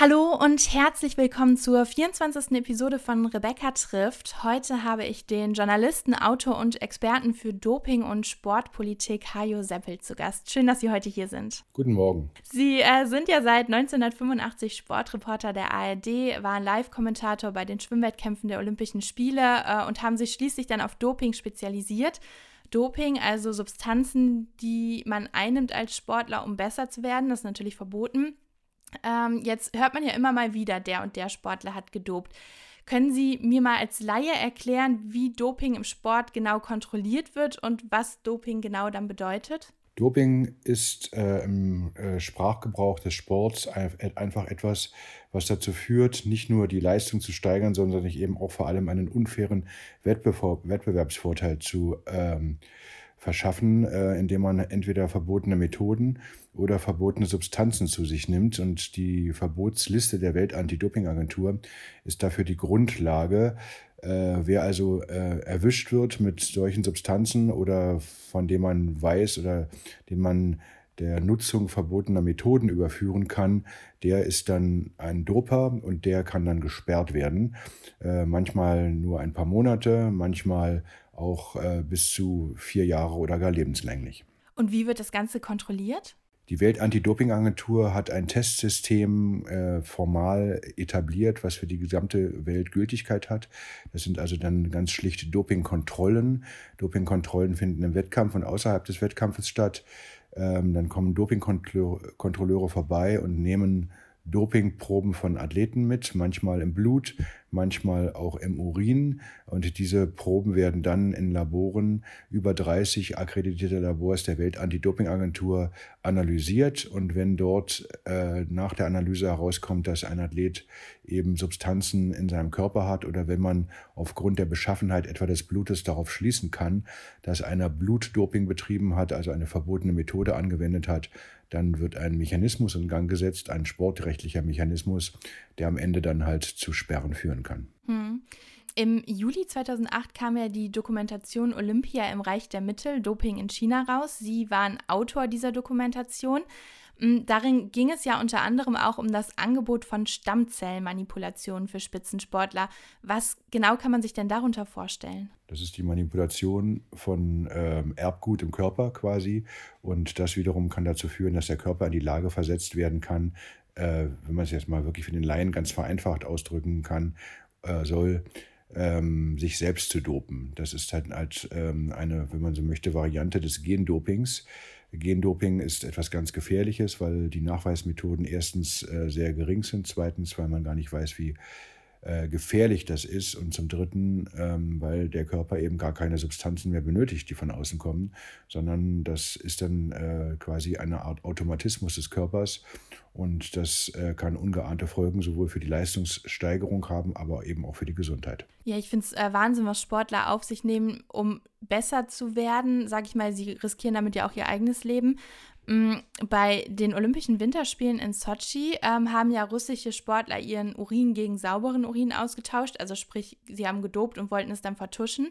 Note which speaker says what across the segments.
Speaker 1: Hallo und herzlich willkommen zur 24. Episode von Rebecca trifft. Heute habe ich den Journalisten, Autor und Experten für Doping und Sportpolitik Hajo Seppel zu Gast. Schön, dass Sie heute hier sind.
Speaker 2: Guten Morgen.
Speaker 1: Sie äh, sind ja seit 1985 Sportreporter der ARD, waren Live-Kommentator bei den Schwimmwettkämpfen der Olympischen Spiele äh, und haben sich schließlich dann auf Doping spezialisiert. Doping, also Substanzen, die man einnimmt als Sportler, um besser zu werden, das ist natürlich verboten. Ähm, jetzt hört man ja immer mal wieder, der und der Sportler hat gedopt. Können Sie mir mal als Laie erklären, wie Doping im Sport genau kontrolliert wird und was Doping genau dann bedeutet?
Speaker 2: Doping ist äh, im äh, Sprachgebrauch des Sports einfach etwas, was dazu führt, nicht nur die Leistung zu steigern, sondern sich eben auch vor allem einen unfairen Wettbewerb Wettbewerbsvorteil zu ähm, verschaffen, äh, indem man entweder verbotene Methoden oder verbotene Substanzen zu sich nimmt. Und die Verbotsliste der Welt-Anti-Doping-Agentur ist dafür die Grundlage. Äh, wer also äh, erwischt wird mit solchen Substanzen oder von dem man weiß oder den man der Nutzung verbotener Methoden überführen kann, der ist dann ein Doper und der kann dann gesperrt werden. Äh, manchmal nur ein paar Monate, manchmal auch äh, bis zu vier Jahre oder gar lebenslänglich.
Speaker 1: Und wie wird das Ganze kontrolliert?
Speaker 2: Die Welt-Anti-Doping-Agentur hat ein Testsystem äh, formal etabliert, was für die gesamte Welt Gültigkeit hat. Das sind also dann ganz schlichte Dopingkontrollen. Dopingkontrollen finden im Wettkampf und außerhalb des Wettkampfes statt. Ähm, dann kommen Dopingkontrolleure vorbei und nehmen Dopingproben von Athleten mit, manchmal im Blut, manchmal auch im Urin. Und diese Proben werden dann in Laboren, über 30 akkreditierte Labors der Welt-Anti-Doping-Agentur analysiert. Und wenn dort äh, nach der Analyse herauskommt, dass ein Athlet eben Substanzen in seinem Körper hat oder wenn man aufgrund der Beschaffenheit etwa des Blutes darauf schließen kann, dass einer Blutdoping betrieben hat, also eine verbotene Methode angewendet hat, dann wird ein Mechanismus in Gang gesetzt, ein sportrechtlicher Mechanismus, der am Ende dann halt zu Sperren führen kann. Hm.
Speaker 1: Im Juli 2008 kam ja die Dokumentation Olympia im Reich der Mittel, Doping in China raus. Sie waren Autor dieser Dokumentation. Mm, darin ging es ja unter anderem auch um das Angebot von Stammzellmanipulationen für Spitzensportler. Was genau kann man sich denn darunter vorstellen?
Speaker 2: Das ist die Manipulation von ähm, Erbgut im Körper quasi. Und das wiederum kann dazu führen, dass der Körper in die Lage versetzt werden kann, wenn man es jetzt mal wirklich für den Laien ganz vereinfacht ausdrücken kann, äh, soll, ähm, sich selbst zu dopen. Das ist halt, halt ähm, eine, wenn man so möchte, Variante des Gendopings. Gendoping ist etwas ganz Gefährliches, weil die Nachweismethoden erstens äh, sehr gering sind, zweitens, weil man gar nicht weiß, wie äh, gefährlich das ist und zum Dritten, ähm, weil der Körper eben gar keine Substanzen mehr benötigt, die von außen kommen, sondern das ist dann äh, quasi eine Art Automatismus des Körpers und das äh, kann ungeahnte Folgen sowohl für die Leistungssteigerung haben, aber eben auch für die Gesundheit.
Speaker 1: Ja, ich finde es äh, Wahnsinn, was Sportler auf sich nehmen, um besser zu werden. Sag ich mal, sie riskieren damit ja auch ihr eigenes Leben. Mm, bei den Olympischen Winterspielen in Sochi ähm, haben ja russische Sportler ihren Urin gegen sauberen Urin ausgetauscht, also sprich, sie haben gedopt und wollten es dann vertuschen.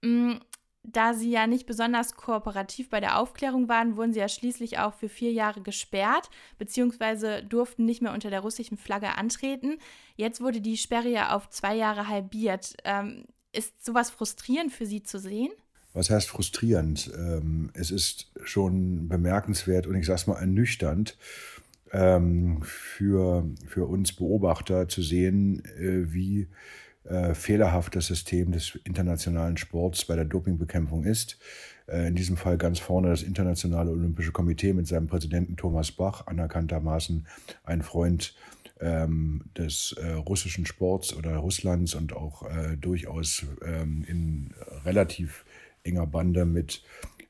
Speaker 1: Mm, da sie ja nicht besonders kooperativ bei der Aufklärung waren, wurden sie ja schließlich auch für vier Jahre gesperrt, beziehungsweise durften nicht mehr unter der russischen Flagge antreten. Jetzt wurde die Sperre ja auf zwei Jahre halbiert. Ähm, ist sowas frustrierend für Sie zu sehen?
Speaker 2: Was heißt frustrierend? Ähm, es ist schon bemerkenswert und ich sage es mal ernüchternd ähm, für, für uns Beobachter zu sehen, äh, wie äh, fehlerhaft das System des internationalen Sports bei der Dopingbekämpfung ist. Äh, in diesem Fall ganz vorne das Internationale Olympische Komitee mit seinem Präsidenten Thomas Bach, anerkanntermaßen ein Freund ähm, des äh, russischen Sports oder Russlands und auch äh, durchaus ähm, in relativ enger Bande mit,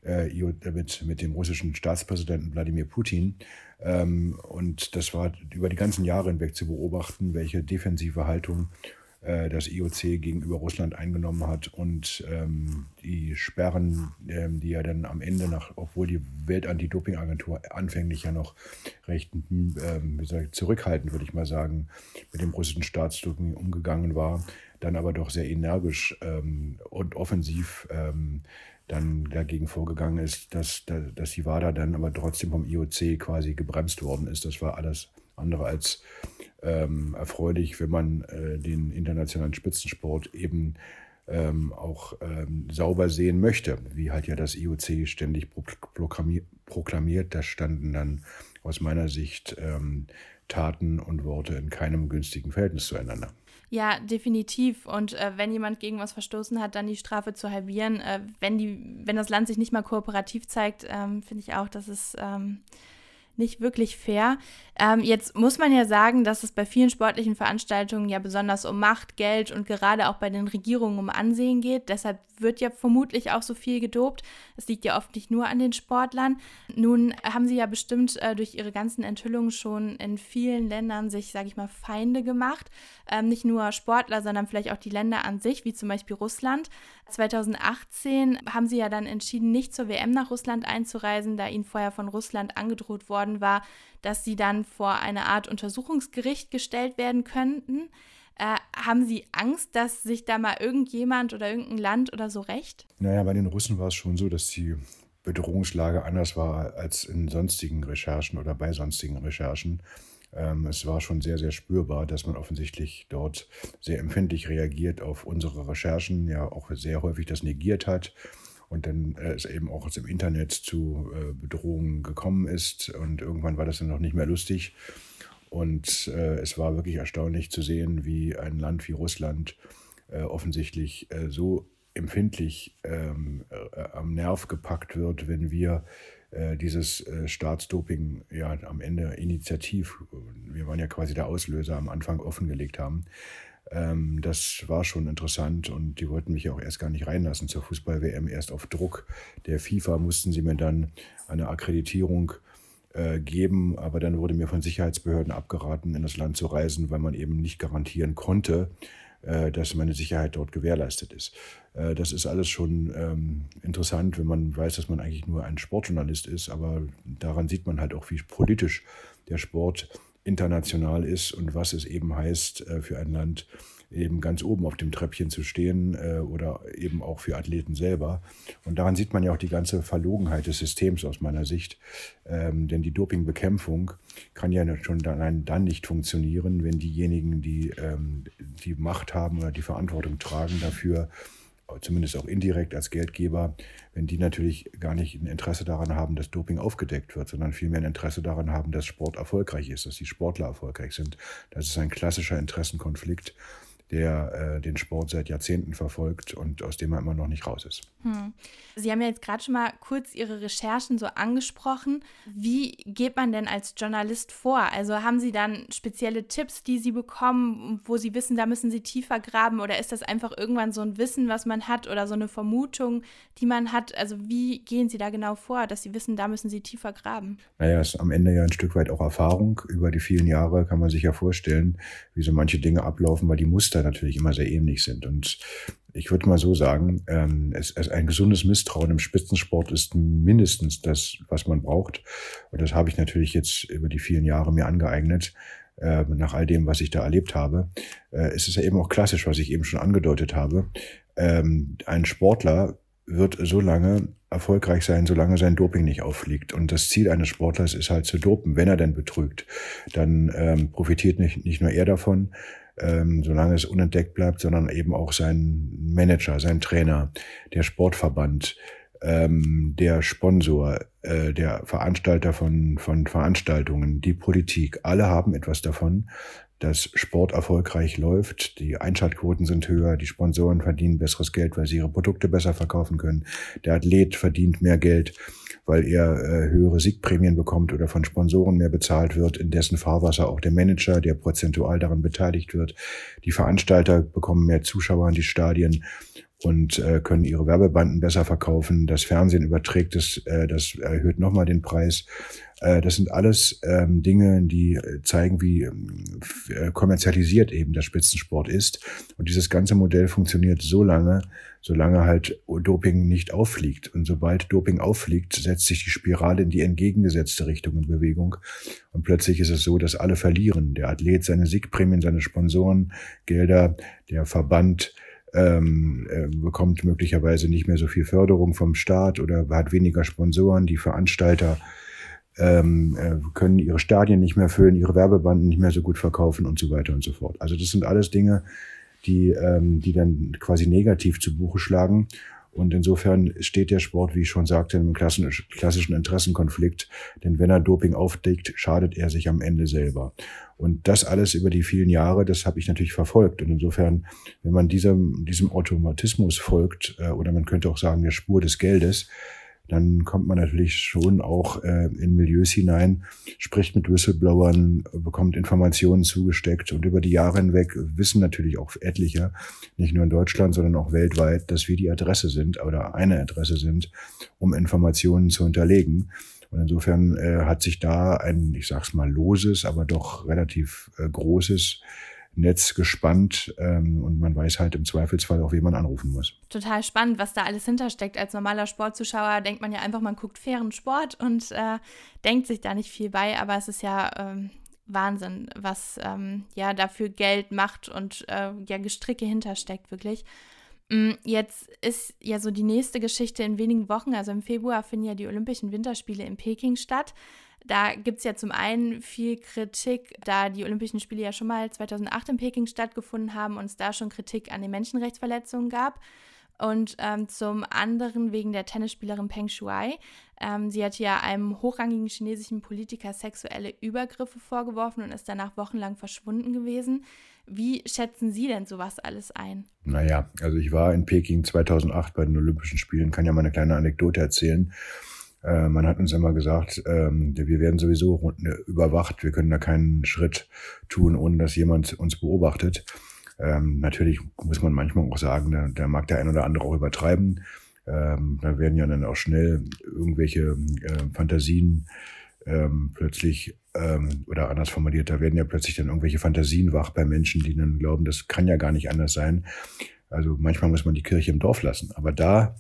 Speaker 2: äh, mit, mit dem russischen Staatspräsidenten Wladimir Putin. Ähm, und das war über die ganzen Jahre hinweg zu beobachten, welche defensive Haltung äh, das IOC gegenüber Russland eingenommen hat und ähm, die Sperren, ähm, die ja dann am Ende nach, obwohl die Weltantidopingagentur anfänglich ja noch recht ähm, ich, zurückhaltend, würde ich mal sagen, mit dem russischen Staatsdoping umgegangen war, dann aber doch sehr energisch ähm, und offensiv ähm, dann dagegen vorgegangen ist, dass, dass die WADA dann aber trotzdem vom IOC quasi gebremst worden ist. Das war alles andere als ähm, erfreulich, wenn man äh, den internationalen Spitzensport eben ähm, auch ähm, sauber sehen möchte, wie halt ja das IOC ständig proklamiert. Da standen dann aus meiner Sicht ähm, Taten und Worte in keinem günstigen Verhältnis zueinander.
Speaker 1: Ja, definitiv. Und äh, wenn jemand gegen was verstoßen hat, dann die Strafe zu halbieren. Äh, wenn, die, wenn das Land sich nicht mal kooperativ zeigt, ähm, finde ich auch, dass es ähm, nicht wirklich fair. Ähm, jetzt muss man ja sagen, dass es bei vielen sportlichen Veranstaltungen ja besonders um Macht, Geld und gerade auch bei den Regierungen um Ansehen geht. Deshalb wird ja vermutlich auch so viel gedopt. Es liegt ja oft nicht nur an den Sportlern. Nun haben sie ja bestimmt äh, durch ihre ganzen Enthüllungen schon in vielen Ländern sich, sage ich mal, Feinde gemacht. Ähm, nicht nur Sportler, sondern vielleicht auch die Länder an sich, wie zum Beispiel Russland. 2018 haben sie ja dann entschieden, nicht zur WM nach Russland einzureisen, da ihnen vorher von Russland angedroht worden war, dass sie dann vor eine Art Untersuchungsgericht gestellt werden könnten. Äh, haben Sie Angst, dass sich da mal irgendjemand oder irgendein Land oder so rächt?
Speaker 2: Naja, bei den Russen war es schon so, dass die Bedrohungslage anders war als in sonstigen Recherchen oder bei sonstigen Recherchen. Ähm, es war schon sehr, sehr spürbar, dass man offensichtlich dort sehr empfindlich reagiert auf unsere Recherchen, ja auch sehr häufig das negiert hat und dann äh, es eben auch im Internet zu äh, Bedrohungen gekommen ist und irgendwann war das dann noch nicht mehr lustig. Und äh, es war wirklich erstaunlich zu sehen, wie ein Land wie Russland offensichtlich so empfindlich ähm, äh, am Nerv gepackt wird, wenn wir dieses Staatsdoping ja am Ende initiativ, wir waren ja quasi der Auslöser, am Anfang offengelegt haben. Ähm, das war schon interessant und die wollten mich auch erst gar nicht reinlassen zur Fußball-WM. Erst auf Druck der FIFA mussten sie mir dann eine Akkreditierung äh, geben, aber dann wurde mir von Sicherheitsbehörden abgeraten, in das Land zu reisen, weil man eben nicht garantieren konnte, äh, dass meine Sicherheit dort gewährleistet ist. Äh, das ist alles schon ähm, interessant, wenn man weiß, dass man eigentlich nur ein Sportjournalist ist, aber daran sieht man halt auch, wie politisch der Sport international ist und was es eben heißt äh, für ein Land, eben ganz oben auf dem Treppchen zu stehen äh, oder eben auch für Athleten selber. Und daran sieht man ja auch die ganze Verlogenheit des Systems aus meiner Sicht. Ähm, denn die Dopingbekämpfung kann ja schon dann, dann nicht funktionieren, wenn diejenigen, die ähm, die Macht haben oder die Verantwortung tragen dafür, zumindest auch indirekt als Geldgeber, wenn die natürlich gar nicht ein Interesse daran haben, dass Doping aufgedeckt wird, sondern vielmehr ein Interesse daran haben, dass Sport erfolgreich ist, dass die Sportler erfolgreich sind. Das ist ein klassischer Interessenkonflikt der äh, den Sport seit Jahrzehnten verfolgt und aus dem er immer noch nicht raus ist. Hm.
Speaker 1: Sie haben ja jetzt gerade schon mal kurz Ihre Recherchen so angesprochen. Wie geht man denn als Journalist vor? Also haben Sie dann spezielle Tipps, die Sie bekommen, wo Sie wissen, da müssen Sie tiefer graben oder ist das einfach irgendwann so ein Wissen, was man hat oder so eine Vermutung, die man hat? Also wie gehen Sie da genau vor, dass Sie wissen, da müssen Sie tiefer graben?
Speaker 2: Naja, es ist am Ende ja ein Stück weit auch Erfahrung. Über die vielen Jahre kann man sich ja vorstellen, wie so manche Dinge ablaufen, weil die Natürlich immer sehr ähnlich sind. Und ich würde mal so sagen, ähm, es, es ein gesundes Misstrauen im Spitzensport ist mindestens das, was man braucht. Und das habe ich natürlich jetzt über die vielen Jahre mir angeeignet, äh, nach all dem, was ich da erlebt habe. Äh, es ist ja eben auch klassisch, was ich eben schon angedeutet habe. Ähm, ein Sportler wird so lange erfolgreich sein, solange sein Doping nicht auffliegt. Und das Ziel eines Sportlers ist halt zu dopen. Wenn er denn betrügt, dann ähm, profitiert nicht, nicht nur er davon, ähm, solange es unentdeckt bleibt, sondern eben auch sein Manager, sein Trainer, der Sportverband, ähm, der Sponsor, äh, der Veranstalter von, von Veranstaltungen, die Politik, alle haben etwas davon, dass Sport erfolgreich läuft. Die Einschaltquoten sind höher, die Sponsoren verdienen besseres Geld, weil sie ihre Produkte besser verkaufen können. Der Athlet verdient mehr Geld weil er äh, höhere Siegprämien bekommt oder von Sponsoren mehr bezahlt wird, in dessen Fahrwasser auch der Manager, der prozentual daran beteiligt wird. Die Veranstalter bekommen mehr Zuschauer in die Stadien und äh, können ihre Werbebanden besser verkaufen. Das Fernsehen überträgt es, äh, das erhöht nochmal den Preis. Äh, das sind alles ähm, Dinge, die äh, zeigen, wie äh, kommerzialisiert eben der Spitzensport ist. Und dieses ganze Modell funktioniert so lange, solange halt Doping nicht auffliegt. Und sobald Doping auffliegt, setzt sich die Spirale in die entgegengesetzte Richtung in Bewegung. Und plötzlich ist es so, dass alle verlieren. Der Athlet seine Siegprämien, seine Sponsoren, Gelder, der Verband, ähm, äh, bekommt möglicherweise nicht mehr so viel Förderung vom Staat oder hat weniger Sponsoren. Die Veranstalter ähm, äh, können ihre Stadien nicht mehr füllen, ihre Werbebanden nicht mehr so gut verkaufen und so weiter und so fort. Also das sind alles Dinge, die, ähm, die dann quasi negativ zu Buche schlagen. Und insofern steht der Sport, wie ich schon sagte, einem klassischen Interessenkonflikt. Denn wenn er Doping aufdeckt, schadet er sich am Ende selber. Und das alles über die vielen Jahre, das habe ich natürlich verfolgt. Und insofern, wenn man diesem, diesem Automatismus folgt, äh, oder man könnte auch sagen, der Spur des Geldes, dann kommt man natürlich schon auch äh, in Milieus hinein, spricht mit Whistleblowern, bekommt Informationen zugesteckt und über die Jahre hinweg wissen natürlich auch etliche, nicht nur in Deutschland, sondern auch weltweit, dass wir die Adresse sind oder eine Adresse sind, um Informationen zu hinterlegen. Und insofern äh, hat sich da ein, ich sag's mal, loses, aber doch relativ äh, großes Netz gespannt ähm, und man weiß halt im Zweifelsfall auch, wie man anrufen muss.
Speaker 1: Total spannend, was da alles hintersteckt. Als normaler Sportzuschauer denkt man ja einfach, man guckt fairen Sport und äh, denkt sich da nicht viel bei, aber es ist ja ähm, Wahnsinn, was ähm, ja dafür Geld, Macht und äh, ja Gestricke hintersteckt, wirklich. Mm, jetzt ist ja so die nächste Geschichte in wenigen Wochen, also im Februar finden ja die Olympischen Winterspiele in Peking statt. Da gibt es ja zum einen viel Kritik, da die Olympischen Spiele ja schon mal 2008 in Peking stattgefunden haben und es da schon Kritik an den Menschenrechtsverletzungen gab. Und ähm, zum anderen wegen der Tennisspielerin Peng Shuai. Ähm, sie hat ja einem hochrangigen chinesischen Politiker sexuelle Übergriffe vorgeworfen und ist danach wochenlang verschwunden gewesen. Wie schätzen Sie denn sowas alles ein?
Speaker 2: Naja, also ich war in Peking 2008 bei den Olympischen Spielen, kann ja mal eine kleine Anekdote erzählen. Äh, man hat uns immer gesagt, ähm, wir werden sowieso überwacht, wir können da keinen Schritt tun, ohne dass jemand uns beobachtet. Ähm, natürlich muss man manchmal auch sagen, da, da mag der ein oder andere auch übertreiben. Ähm, da werden ja dann auch schnell irgendwelche äh, Fantasien ähm, plötzlich, ähm, oder anders formuliert, da werden ja plötzlich dann irgendwelche Fantasien wach bei Menschen, die dann glauben, das kann ja gar nicht anders sein. Also manchmal muss man die Kirche im Dorf lassen. Aber da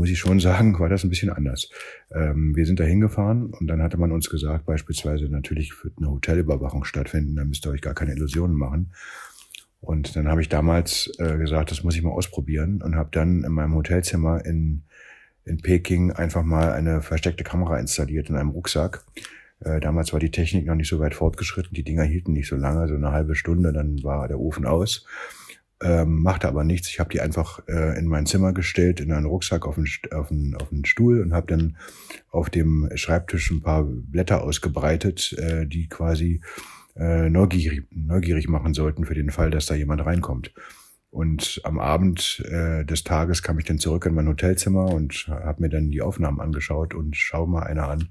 Speaker 2: muss ich schon sagen, war das ein bisschen anders. Ähm, wir sind da hingefahren und dann hatte man uns gesagt, beispielsweise natürlich wird eine Hotelüberwachung stattfinden, da müsst ihr euch gar keine Illusionen machen. Und dann habe ich damals äh, gesagt, das muss ich mal ausprobieren und habe dann in meinem Hotelzimmer in, in Peking einfach mal eine versteckte Kamera installiert in einem Rucksack. Äh, damals war die Technik noch nicht so weit fortgeschritten, die Dinger hielten nicht so lange, so eine halbe Stunde, dann war der Ofen aus ähm, machte aber nichts. Ich habe die einfach äh, in mein Zimmer gestellt, in einen Rucksack auf den, auf den, auf den Stuhl und habe dann auf dem Schreibtisch ein paar Blätter ausgebreitet, äh, die quasi äh, neugierig, neugierig machen sollten für den Fall, dass da jemand reinkommt. Und am Abend äh, des Tages kam ich dann zurück in mein Hotelzimmer und habe mir dann die Aufnahmen angeschaut und schau mal einer an.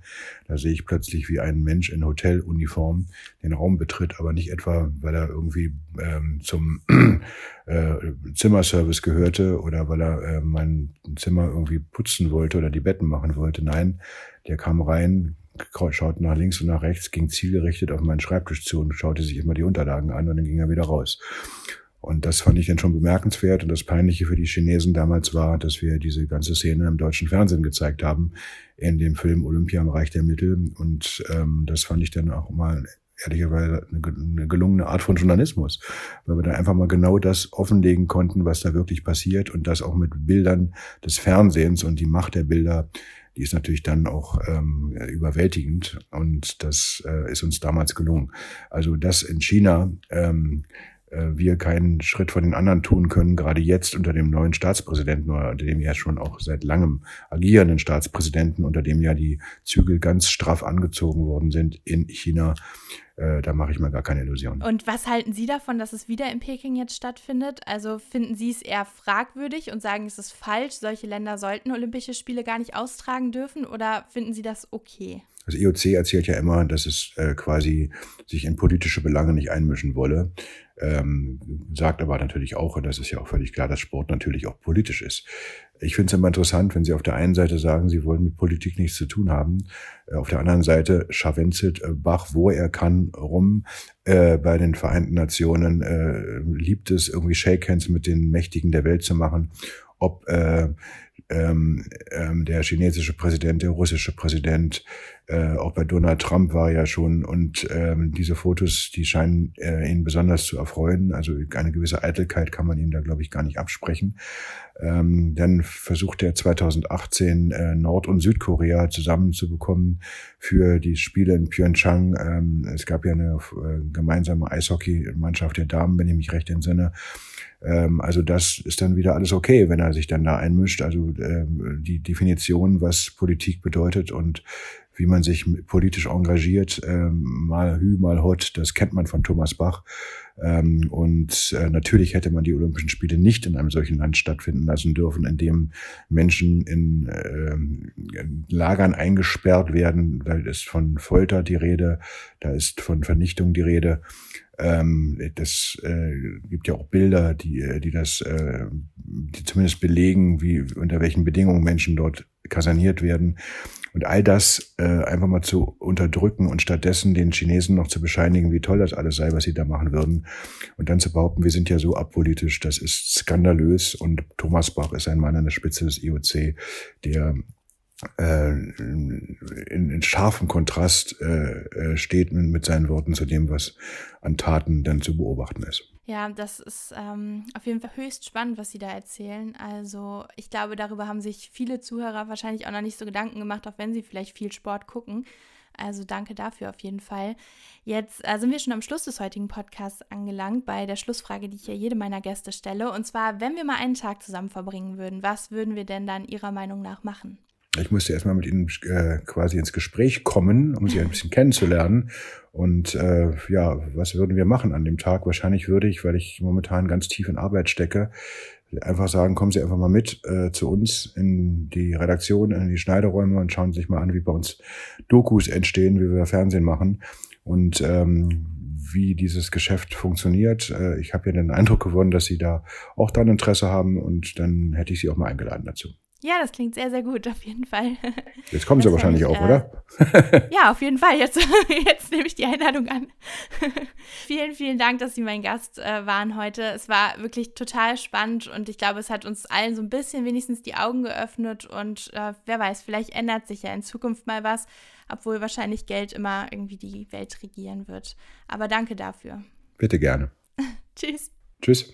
Speaker 2: Da sehe ich plötzlich, wie ein Mensch in Hoteluniform den Raum betritt, aber nicht etwa, weil er irgendwie ähm, zum äh, Zimmerservice gehörte oder weil er äh, mein Zimmer irgendwie putzen wollte oder die Betten machen wollte. Nein, der kam rein, schaut nach links und nach rechts, ging zielgerichtet auf meinen Schreibtisch zu und schaute sich immer die Unterlagen an und dann ging er wieder raus. Und das fand ich dann schon bemerkenswert. Und das Peinliche für die Chinesen damals war, dass wir diese ganze Szene im deutschen Fernsehen gezeigt haben, in dem Film Olympia im Reich der Mittel. Und ähm, das fand ich dann auch mal ehrlicherweise eine, eine gelungene Art von Journalismus, weil wir da einfach mal genau das offenlegen konnten, was da wirklich passiert und das auch mit Bildern des Fernsehens und die Macht der Bilder, die ist natürlich dann auch ähm, überwältigend und das äh, ist uns damals gelungen. Also das in China ähm, äh, wir keinen Schritt von den anderen tun können, gerade jetzt unter dem neuen Staatspräsidenten oder unter dem ja schon auch seit langem agierenden Staatspräsidenten, unter dem ja die Zügel ganz straff angezogen worden sind in China, Äh, da mache ich mir gar keine Illusionen.
Speaker 1: Und was halten Sie davon, dass es wieder in Peking jetzt stattfindet? Also finden Sie es eher fragwürdig und sagen, es ist falsch, solche Länder sollten Olympische Spiele gar nicht austragen dürfen oder finden Sie das okay?
Speaker 2: Das IOC erzählt ja immer, dass es äh, quasi sich in politische Belange nicht einmischen wolle. Ähm, sagt aber natürlich auch, und das ist ja auch völlig klar, dass Sport natürlich auch politisch ist. Ich finde es immer interessant, wenn Sie auf der einen Seite sagen, Sie wollen mit Politik nichts zu tun haben, äh, auf der anderen Seite scharwenzelt äh, Bach, wo er kann, rum. Äh, bei den Vereinten Nationen äh, liebt es, irgendwie Shake Hands mit den Mächtigen der Welt zu machen. Ob äh, ähm, ähm, der chinesische Präsident, der russische Präsident, äh, auch bei Donald Trump war ja schon. Und ähm, diese Fotos, die scheinen äh, ihn besonders zu erfreuen. Also eine gewisse Eitelkeit kann man ihm da, glaube ich, gar nicht absprechen. Ähm, dann versucht er 2018 äh, Nord- und Südkorea zusammenzubekommen für die Spiele in Pyeongchang. Ähm, es gab ja eine äh, gemeinsame Eishockey-Mannschaft der Damen, wenn ich mich recht entsinne. Ähm, also das ist dann wieder alles okay, wenn er sich dann da einmischt. Also ähm, die Definition, was Politik bedeutet und wie man sich politisch engagiert, ähm, mal Hü, mal Hot, das kennt man von Thomas Bach. Ähm, und äh, natürlich hätte man die Olympischen Spiele nicht in einem solchen Land stattfinden lassen dürfen, in dem Menschen in, äh, in Lagern eingesperrt werden. Da ist von Folter die Rede, da ist von Vernichtung die Rede. Ähm, das äh, gibt ja auch Bilder, die, äh, die das, äh, die zumindest belegen, wie unter welchen Bedingungen Menschen dort kaserniert werden. Und all das äh, einfach mal zu unterdrücken und stattdessen den Chinesen noch zu bescheinigen, wie toll das alles sei, was sie da machen würden. Und dann zu behaupten, wir sind ja so apolitisch, das ist skandalös. Und Thomas Bach ist ein Mann an der Spitze des IOC, der äh, in, in scharfem Kontrast äh, äh, steht mit seinen Worten zu dem, was an Taten dann zu beobachten ist.
Speaker 1: Ja, das ist ähm, auf jeden Fall höchst spannend, was Sie da erzählen. Also ich glaube, darüber haben sich viele Zuhörer wahrscheinlich auch noch nicht so Gedanken gemacht, auch wenn sie vielleicht viel Sport gucken. Also danke dafür auf jeden Fall. Jetzt äh, sind wir schon am Schluss des heutigen Podcasts angelangt, bei der Schlussfrage, die ich ja jedem meiner Gäste stelle. Und zwar, wenn wir mal einen Tag zusammen verbringen würden, was würden wir denn dann Ihrer Meinung nach machen?
Speaker 2: Ich musste erstmal mit ihnen äh, quasi ins Gespräch kommen, um sie ein bisschen kennenzulernen. Und äh, ja, was würden wir machen an dem Tag? Wahrscheinlich würde ich, weil ich momentan ganz tief in Arbeit stecke, einfach sagen, kommen Sie einfach mal mit äh, zu uns in die Redaktion, in die Schneideräume und schauen Sie sich mal an, wie bei uns Dokus entstehen, wie wir Fernsehen machen und ähm, wie dieses Geschäft funktioniert. Äh, ich habe ja den Eindruck gewonnen, dass Sie da auch dann Interesse haben und dann hätte ich Sie auch mal eingeladen dazu.
Speaker 1: Ja, das klingt sehr, sehr gut, auf jeden Fall.
Speaker 2: Jetzt kommen Sie wahrscheinlich auch, äh, oder?
Speaker 1: ja, auf jeden Fall. Jetzt, jetzt nehme ich die Einladung an. vielen, vielen Dank, dass Sie mein Gast äh, waren heute. Es war wirklich total spannend und ich glaube, es hat uns allen so ein bisschen wenigstens die Augen geöffnet und äh, wer weiß, vielleicht ändert sich ja in Zukunft mal was, obwohl wahrscheinlich Geld immer irgendwie die Welt regieren wird. Aber danke dafür.
Speaker 2: Bitte gerne.
Speaker 1: Tschüss.
Speaker 2: Tschüss.